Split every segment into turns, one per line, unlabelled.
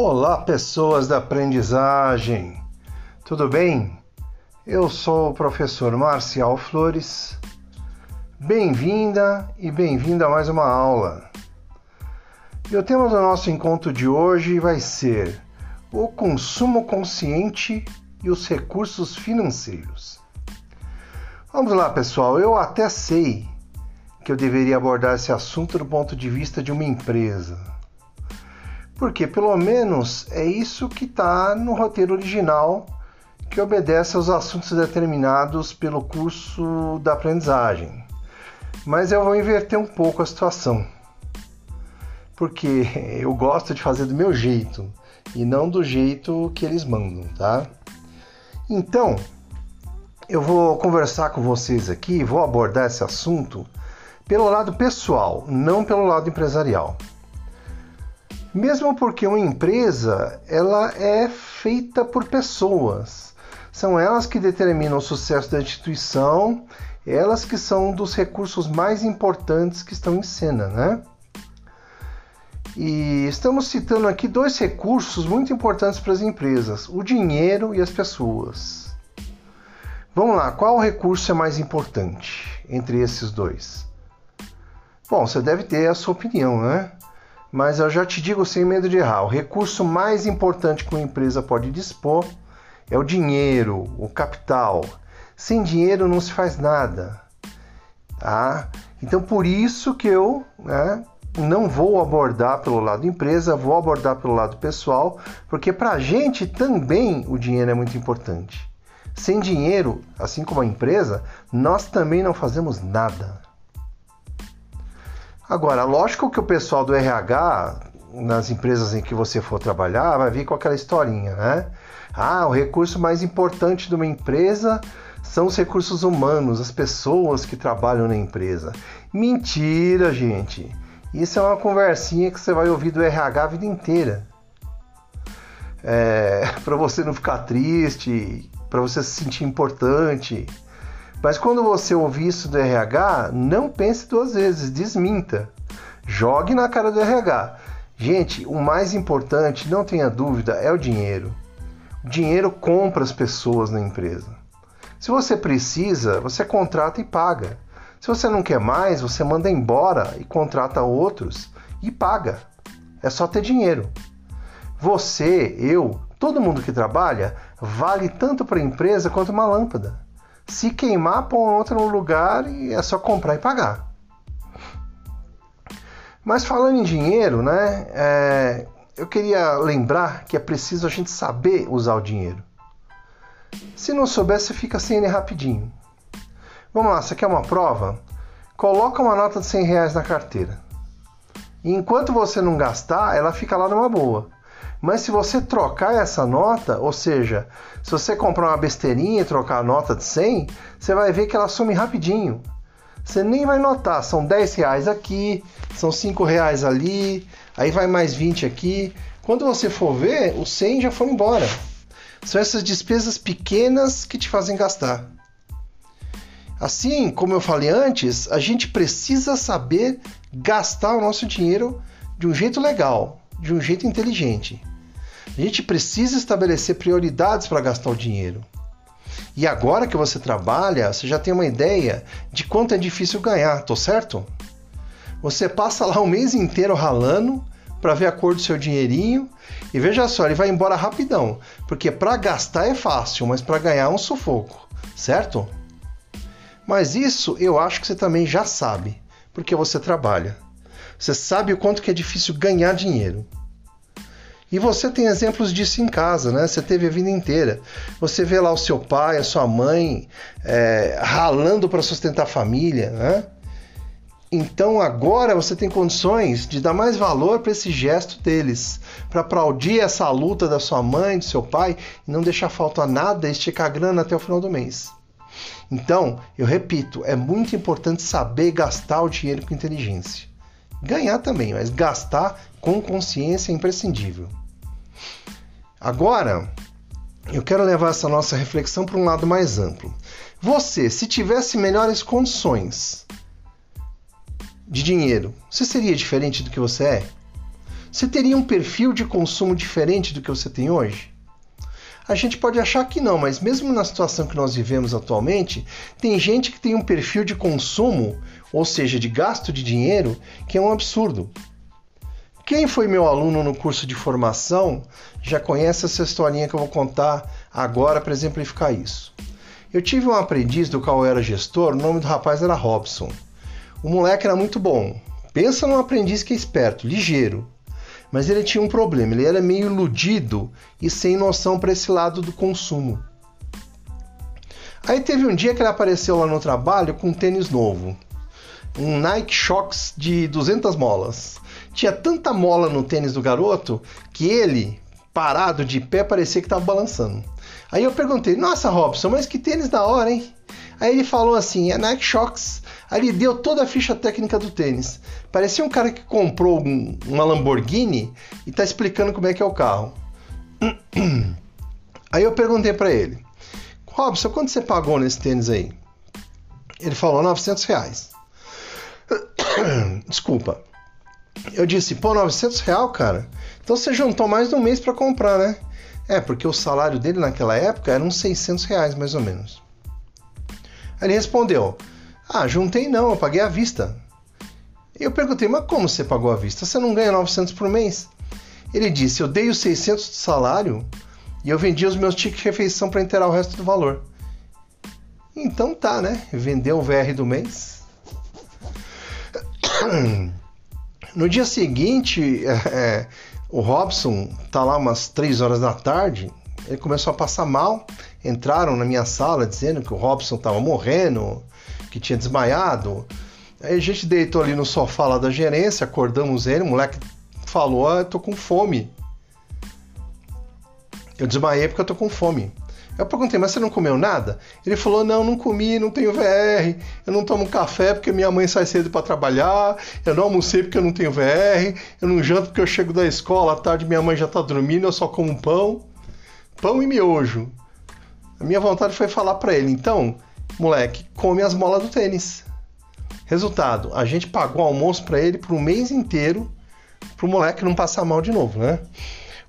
Olá, pessoas da aprendizagem. Tudo bem? Eu sou o professor Marcial Flores. Bem-vinda e bem-vindo a mais uma aula. E o tema do nosso encontro de hoje vai ser o consumo consciente e os recursos financeiros. Vamos lá, pessoal. Eu até sei que eu deveria abordar esse assunto do ponto de vista de uma empresa porque pelo menos é isso que está no roteiro original que obedece aos assuntos determinados pelo curso da aprendizagem. Mas eu vou inverter um pouco a situação. Porque eu gosto de fazer do meu jeito e não do jeito que eles mandam, tá? Então, eu vou conversar com vocês aqui, vou abordar esse assunto pelo lado pessoal, não pelo lado empresarial. Mesmo porque uma empresa ela é feita por pessoas. São elas que determinam o sucesso da instituição, elas que são dos recursos mais importantes que estão em cena, né? E estamos citando aqui dois recursos muito importantes para as empresas: o dinheiro e as pessoas. Vamos lá, qual recurso é mais importante entre esses dois? Bom, você deve ter a sua opinião, né? Mas eu já te digo sem medo de errar: o recurso mais importante que uma empresa pode dispor é o dinheiro, o capital. Sem dinheiro não se faz nada. Tá? Então, por isso que eu né, não vou abordar pelo lado empresa, vou abordar pelo lado pessoal, porque para a gente também o dinheiro é muito importante. Sem dinheiro, assim como a empresa, nós também não fazemos nada. Agora, lógico que o pessoal do RH, nas empresas em que você for trabalhar, vai vir com aquela historinha, né? Ah, o recurso mais importante de uma empresa são os recursos humanos, as pessoas que trabalham na empresa. Mentira, gente! Isso é uma conversinha que você vai ouvir do RH a vida inteira. É, para você não ficar triste, para você se sentir importante. Mas quando você ouvir isso do RH, não pense duas vezes, desminta. Jogue na cara do RH. Gente, o mais importante, não tenha dúvida, é o dinheiro. O dinheiro compra as pessoas na empresa. Se você precisa, você contrata e paga. Se você não quer mais, você manda embora e contrata outros e paga. É só ter dinheiro. Você, eu, todo mundo que trabalha, vale tanto para a empresa quanto uma lâmpada. Se queimar, põe outra no lugar e é só comprar e pagar. Mas falando em dinheiro, né? É, eu queria lembrar que é preciso a gente saber usar o dinheiro. Se não souber, você fica sem ele rapidinho. Vamos lá, você quer uma prova? Coloca uma nota de 100 reais na carteira. E enquanto você não gastar, ela fica lá numa boa. Mas se você trocar essa nota, ou seja, se você comprar uma besteirinha e trocar a nota de 100, você vai ver que ela some rapidinho. Você nem vai notar, são 10 reais aqui, são 5 reais ali, aí vai mais 20 aqui. Quando você for ver, os 100 já foram embora. São essas despesas pequenas que te fazem gastar. Assim, como eu falei antes, a gente precisa saber gastar o nosso dinheiro de um jeito legal, de um jeito inteligente. A gente precisa estabelecer prioridades para gastar o dinheiro. E agora que você trabalha, você já tem uma ideia de quanto é difícil ganhar, tô certo? Você passa lá o mês inteiro ralando para ver a cor do seu dinheirinho e veja só, ele vai embora rapidão, porque para gastar é fácil, mas para ganhar é um sufoco, certo? Mas isso eu acho que você também já sabe, porque você trabalha. Você sabe o quanto que é difícil ganhar dinheiro. E você tem exemplos disso em casa, né? Você teve a vida inteira. Você vê lá o seu pai, a sua mãe é, ralando para sustentar a família, né? Então agora você tem condições de dar mais valor para esse gesto deles, para aplaudir essa luta da sua mãe, do seu pai e não deixar faltar nada e esticar a grana até o final do mês. Então, eu repito, é muito importante saber gastar o dinheiro com inteligência. Ganhar também, mas gastar com consciência é imprescindível. Agora, eu quero levar essa nossa reflexão para um lado mais amplo. Você, se tivesse melhores condições de dinheiro, você seria diferente do que você é? você teria um perfil de consumo diferente do que você tem hoje? A gente pode achar que não, mas mesmo na situação que nós vivemos atualmente, tem gente que tem um perfil de consumo, ou seja, de gasto de dinheiro, que é um absurdo. Quem foi meu aluno no curso de formação já conhece essa historinha que eu vou contar agora para exemplificar isso. Eu tive um aprendiz do qual eu era gestor, o nome do rapaz era Robson. O moleque era muito bom. Pensa num aprendiz que é esperto, ligeiro. Mas ele tinha um problema, ele era meio iludido e sem noção para esse lado do consumo. Aí teve um dia que ele apareceu lá no trabalho com um tênis novo, um Nike Shox de 200 molas. Tinha tanta mola no tênis do garoto que ele, parado de pé, parecia que estava balançando. Aí eu perguntei: Nossa, Robson, mas que tênis da hora, hein? Aí ele falou assim: É Nike Shox. Aí ele deu toda a ficha técnica do tênis. Parecia um cara que comprou um, uma Lamborghini e está explicando como é que é o carro. Aí eu perguntei para ele: Robson, quanto você pagou nesse tênis aí? Ele falou 900 reais. Desculpa. Eu disse, pô, 900 reais, cara? Então você juntou mais de um mês para comprar, né? É, porque o salário dele naquela época era uns 600 reais, mais ou menos. Aí ele respondeu, ah, juntei não, eu paguei à vista. Eu perguntei, mas como você pagou à vista? Você não ganha 900 por mês? Ele disse, eu dei os 600 de salário e eu vendi os meus tickets de refeição para inteirar o resto do valor. Então tá, né? Vendeu o VR do mês. No dia seguinte, é, o Robson tá lá umas 3 horas da tarde, ele começou a passar mal. Entraram na minha sala dizendo que o Robson estava morrendo, que tinha desmaiado. Aí a gente deitou ali no sofá lá da gerência, acordamos ele, o moleque falou: ah, eu tô com fome. Eu desmaiei porque eu tô com fome. Eu perguntei, mas você não comeu nada? Ele falou: não, não comi, não tenho VR, eu não tomo café porque minha mãe sai cedo para trabalhar, eu não almocei porque eu não tenho VR, eu não janto porque eu chego da escola, à tarde minha mãe já tá dormindo, eu só como pão. Pão e miojo. A minha vontade foi falar para ele: então, moleque, come as molas do tênis. Resultado, a gente pagou almoço para ele por um mês inteiro, pro moleque não passar mal de novo, né?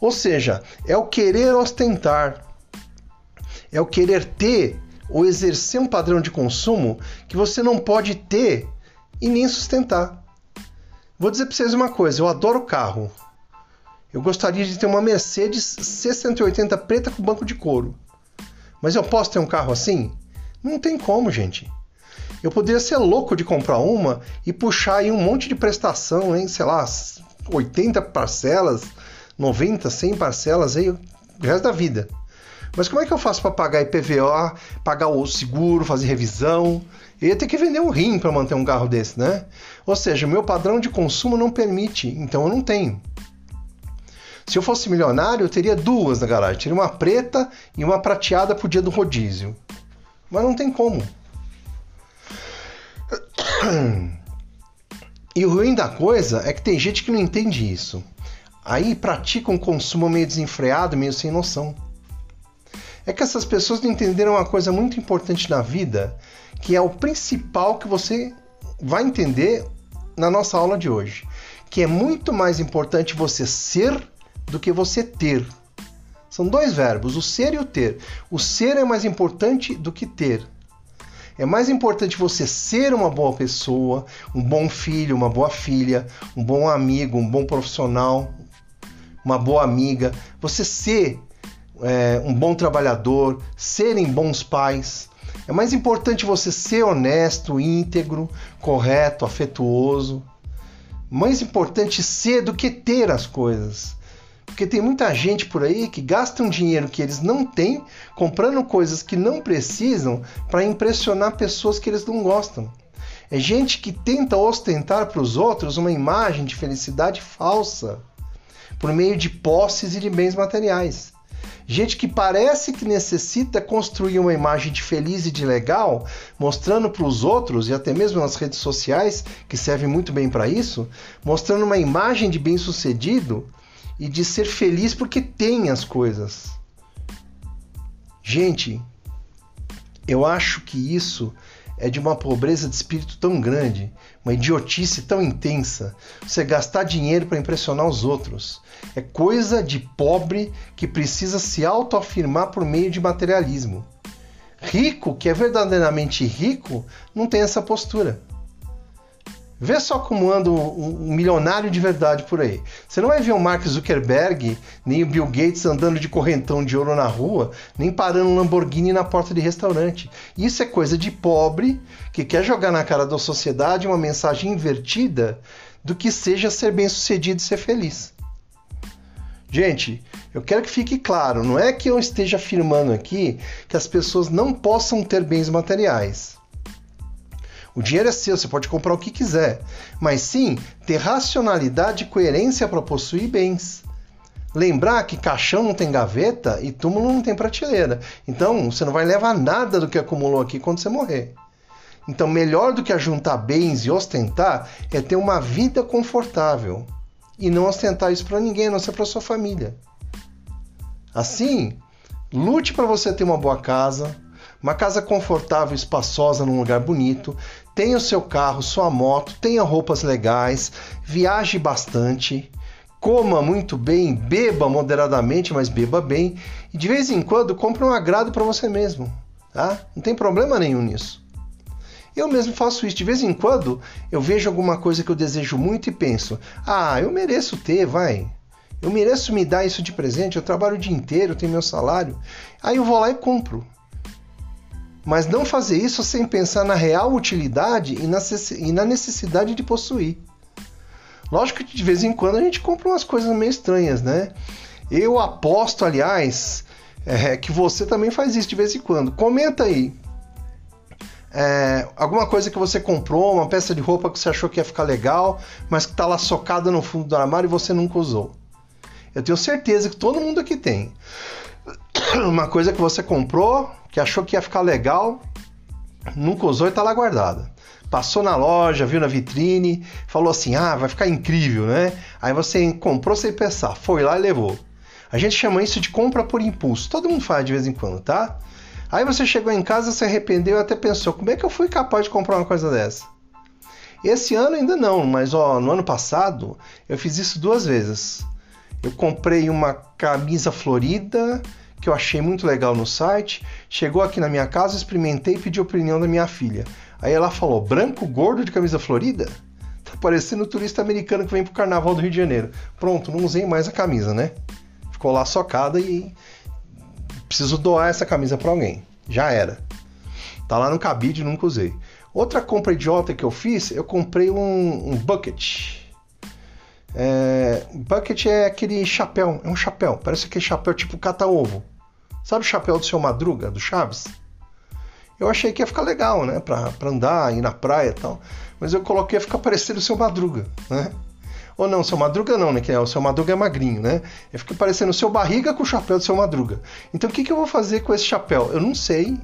Ou seja, é o querer ostentar, é o querer ter ou exercer um padrão de consumo que você não pode ter e nem sustentar. Vou dizer para vocês uma coisa: eu adoro carro. Eu gostaria de ter uma Mercedes C180 preta com banco de couro. Mas eu posso ter um carro assim? Não tem como, gente. Eu poderia ser louco de comprar uma e puxar aí um monte de prestação, hein? Sei lá, 80 parcelas, 90, 100 parcelas aí o resto da vida. Mas como é que eu faço para pagar IPVA, pagar o seguro, fazer revisão? Eu ia ter que vender um rim para manter um carro desse, né? Ou seja, o meu padrão de consumo não permite, então eu não tenho. Se eu fosse milionário, eu teria duas na garagem. Teria uma preta e uma prateada pro dia do rodízio. Mas não tem como. E o ruim da coisa é que tem gente que não entende isso. Aí pratica um consumo meio desenfreado, meio sem noção. É que essas pessoas não entenderam uma coisa muito importante na vida, que é o principal que você vai entender na nossa aula de hoje, que é muito mais importante você ser do que você ter. São dois verbos, o ser e o ter. O ser é mais importante do que ter. É mais importante você ser uma boa pessoa, um bom filho, uma boa filha, um bom amigo, um bom profissional, uma boa amiga. Você ser é, um bom trabalhador, serem bons pais. É mais importante você ser honesto, íntegro, correto, afetuoso. Mais importante ser do que ter as coisas. Porque tem muita gente por aí que gasta um dinheiro que eles não têm comprando coisas que não precisam para impressionar pessoas que eles não gostam. É gente que tenta ostentar para os outros uma imagem de felicidade falsa por meio de posses e de bens materiais. Gente que parece que necessita construir uma imagem de feliz e de legal, mostrando para os outros e até mesmo nas redes sociais, que servem muito bem para isso, mostrando uma imagem de bem-sucedido e de ser feliz porque tem as coisas. Gente, Eu acho que isso é de uma pobreza de espírito tão grande, uma idiotice tão intensa. Você gastar dinheiro para impressionar os outros. É coisa de pobre que precisa se autoafirmar por meio de materialismo. Rico, que é verdadeiramente rico, não tem essa postura. Vê só como anda um, milionário de verdade por aí. Você não vai ver o Mark Zuckerberg, nem o Bill Gates andando de correntão de ouro na rua, nem parando um Lamborghini na porta de restaurante. Isso é coisa de pobre que quer jogar na cara da sociedade uma mensagem invertida do que seja ser bem-sucedido e ser feliz. Gente, eu quero que fique claro, não é que eu esteja afirmando aqui que as pessoas não possam ter bens materiais. O dinheiro é seu, você pode comprar o que quiser, mas sim ter racionalidade e coerência para possuir bens. Lembrar que caixão não tem gaveta e túmulo não tem prateleira. Então, você não vai levar nada do que acumulou aqui quando você morrer. Então, melhor do que ajuntar bens e ostentar é ter uma vida confortável e não ostentar isso para ninguém, a não ser para sua família. Assim, lute para você ter uma boa casa, uma casa confortável, espaçosa, num lugar bonito. Tenha o seu carro, sua moto, tenha roupas legais, viaje bastante, coma muito bem, beba moderadamente, mas beba bem. E de vez em quando compre um agrado para você mesmo. Tá? Não tem problema nenhum nisso. Eu mesmo faço isso. De vez em quando eu vejo alguma coisa que eu desejo muito e penso: ah, eu mereço ter, vai. Eu mereço me dar isso de presente. Eu trabalho o dia inteiro, tenho meu salário. Aí eu vou lá e compro mas não fazer isso sem pensar na real utilidade e na necessidade de possuir. Lógico que de vez em quando a gente compra umas coisas meio estranhas, né? Eu aposto, aliás, é, que você também faz isso de vez em quando. Comenta aí. É, alguma coisa que você comprou, uma peça de roupa que você achou que ia ficar legal, mas que está lá socada no fundo do armário e você nunca usou. Eu tenho certeza que todo mundo aqui tem. Uma coisa que você comprou, que achou que ia ficar legal, nunca usou e está lá guardada. Passou na loja, viu na vitrine, falou assim: ah, vai ficar incrível, né? Aí você comprou sem pensar, foi lá e levou. A gente chama isso de compra por impulso. Todo mundo faz de vez em quando, tá? Aí você chegou em casa, se arrependeu e até pensou: como é que eu fui capaz de comprar uma coisa dessa? Esse ano ainda não, mas ó, no ano passado eu fiz isso duas vezes. Eu comprei uma camisa florida que eu achei muito legal no site. Chegou aqui na minha casa, experimentei e pedi a opinião da minha filha. Aí ela falou: branco gordo de camisa florida? Tá parecendo o turista americano que vem pro carnaval do Rio de Janeiro. Pronto, não usei mais a camisa, né? Ficou lá socada e preciso doar essa camisa para alguém. Já era. Tá lá no cabide, nunca usei. Outra compra idiota que eu fiz, eu comprei um, um bucket. É, bucket é aquele chapéu, é um chapéu, parece aquele chapéu tipo cata-ovo. Sabe o chapéu do seu Madruga, do Chaves? Eu achei que ia ficar legal, né? Pra, pra andar, ir na praia e tal. Mas eu coloquei ficar parecendo o seu Madruga, né? Ou não, seu Madruga não, né? Que é, o seu Madruga é magrinho, né? Eu fiquei parecendo o seu barriga com o chapéu do seu Madruga. Então o que, que eu vou fazer com esse chapéu? Eu não sei.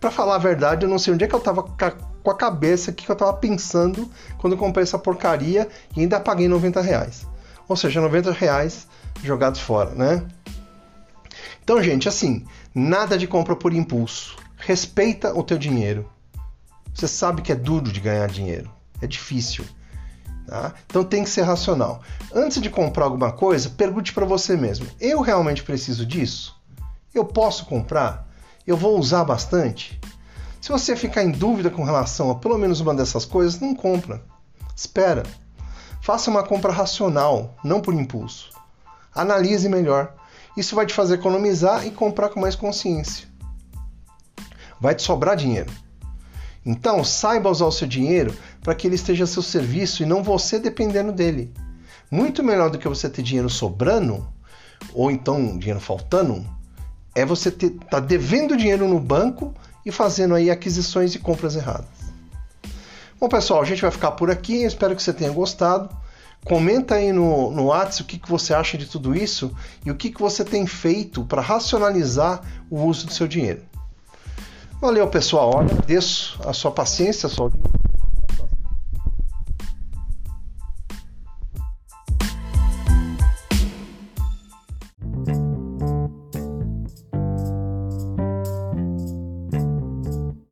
Para falar a verdade, eu não sei onde é que eu tava com a cabeça, o que, eu tava pensando quando eu comprei essa porcaria e ainda paguei 90 reais. Ou seja, 90 reais jogados fora, né? Então, gente, assim, nada de compra por impulso. Respeita o teu dinheiro. Você sabe que é duro de ganhar dinheiro. É difícil. Tá? Então tem que ser racional. Antes de comprar alguma coisa, pergunte para você mesmo: eu realmente preciso disso? Eu posso comprar? Eu vou usar bastante? Se você ficar em dúvida com relação a pelo menos uma dessas coisas, não compra. Espera. Faça uma compra racional, não por impulso. Analise melhor. Isso vai te fazer economizar e comprar com mais consciência. Vai te sobrar dinheiro. Então, saiba usar o seu dinheiro para que ele esteja a seu serviço e não você dependendo dele. Muito melhor do que você ter dinheiro sobrando, ou então dinheiro faltando, é você estar tá devendo dinheiro no banco e fazendo aí aquisições e compras erradas. Bom, pessoal, a gente vai ficar por aqui. Espero que você tenha gostado. Comenta aí no, no WhatsApp o que, que você acha de tudo isso e o que, que você tem feito para racionalizar o uso do seu dinheiro. Valeu, pessoal. Agradeço a sua paciência, a sua audiência.